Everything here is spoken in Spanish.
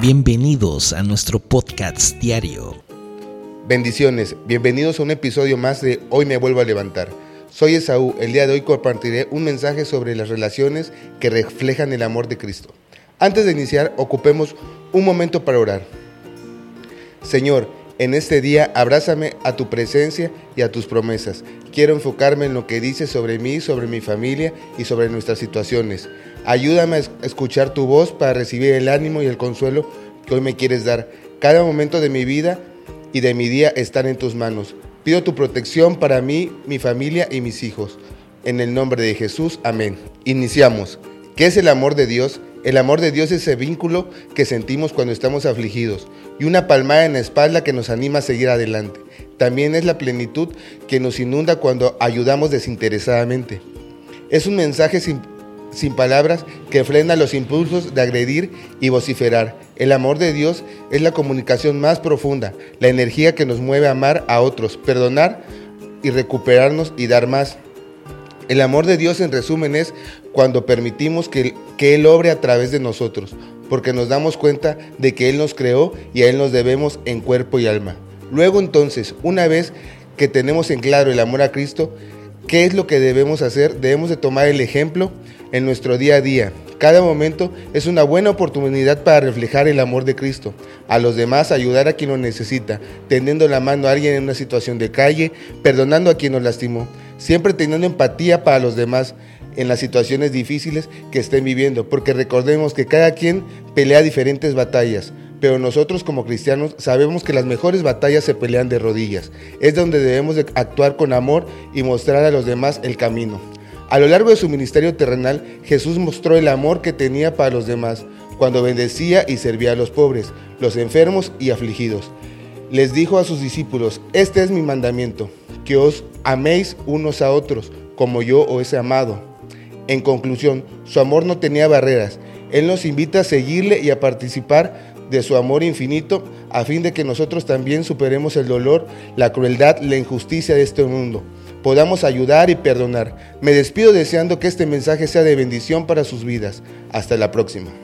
Bienvenidos a nuestro podcast diario. Bendiciones, bienvenidos a un episodio más de Hoy me vuelvo a levantar. Soy Esaú, el día de hoy compartiré un mensaje sobre las relaciones que reflejan el amor de Cristo. Antes de iniciar, ocupemos un momento para orar. Señor, en este día abrázame a tu presencia y a tus promesas. Quiero enfocarme en lo que dices sobre mí, sobre mi familia y sobre nuestras situaciones. Ayúdame a escuchar tu voz para recibir el ánimo y el consuelo que hoy me quieres dar. Cada momento de mi vida y de mi día están en tus manos. Pido tu protección para mí, mi familia y mis hijos. En el nombre de Jesús, amén. Iniciamos. ¿Qué es el amor de Dios? El amor de Dios es ese vínculo que sentimos cuando estamos afligidos y una palmada en la espalda que nos anima a seguir adelante. También es la plenitud que nos inunda cuando ayudamos desinteresadamente. Es un mensaje sin, sin palabras que frena los impulsos de agredir y vociferar. El amor de Dios es la comunicación más profunda, la energía que nos mueve a amar a otros, perdonar y recuperarnos y dar más. El amor de Dios en resumen es cuando permitimos que, que, Él obre a través de nosotros, porque nos damos cuenta de que Él nos creó y a Él nos debemos en cuerpo y alma. Luego entonces, una vez que tenemos en claro el amor a Cristo, ¿qué es lo que debemos hacer? Debemos de tomar el ejemplo en nuestro día a día. Cada momento es una buena oportunidad para reflejar el amor de Cristo, a los demás ayudar a quien lo necesita, tendiendo la mano a alguien en una situación de calle, perdonando a quien nos lastimó siempre teniendo empatía para los demás en las situaciones difíciles que estén viviendo, porque recordemos que cada quien pelea diferentes batallas, pero nosotros como cristianos sabemos que las mejores batallas se pelean de rodillas. Es donde debemos de actuar con amor y mostrar a los demás el camino. A lo largo de su ministerio terrenal, Jesús mostró el amor que tenía para los demás, cuando bendecía y servía a los pobres, los enfermos y afligidos. Les dijo a sus discípulos, este es mi mandamiento, que os améis unos a otros, como yo os he amado. En conclusión, su amor no tenía barreras. Él nos invita a seguirle y a participar de su amor infinito a fin de que nosotros también superemos el dolor, la crueldad, la injusticia de este mundo. Podamos ayudar y perdonar. Me despido deseando que este mensaje sea de bendición para sus vidas. Hasta la próxima.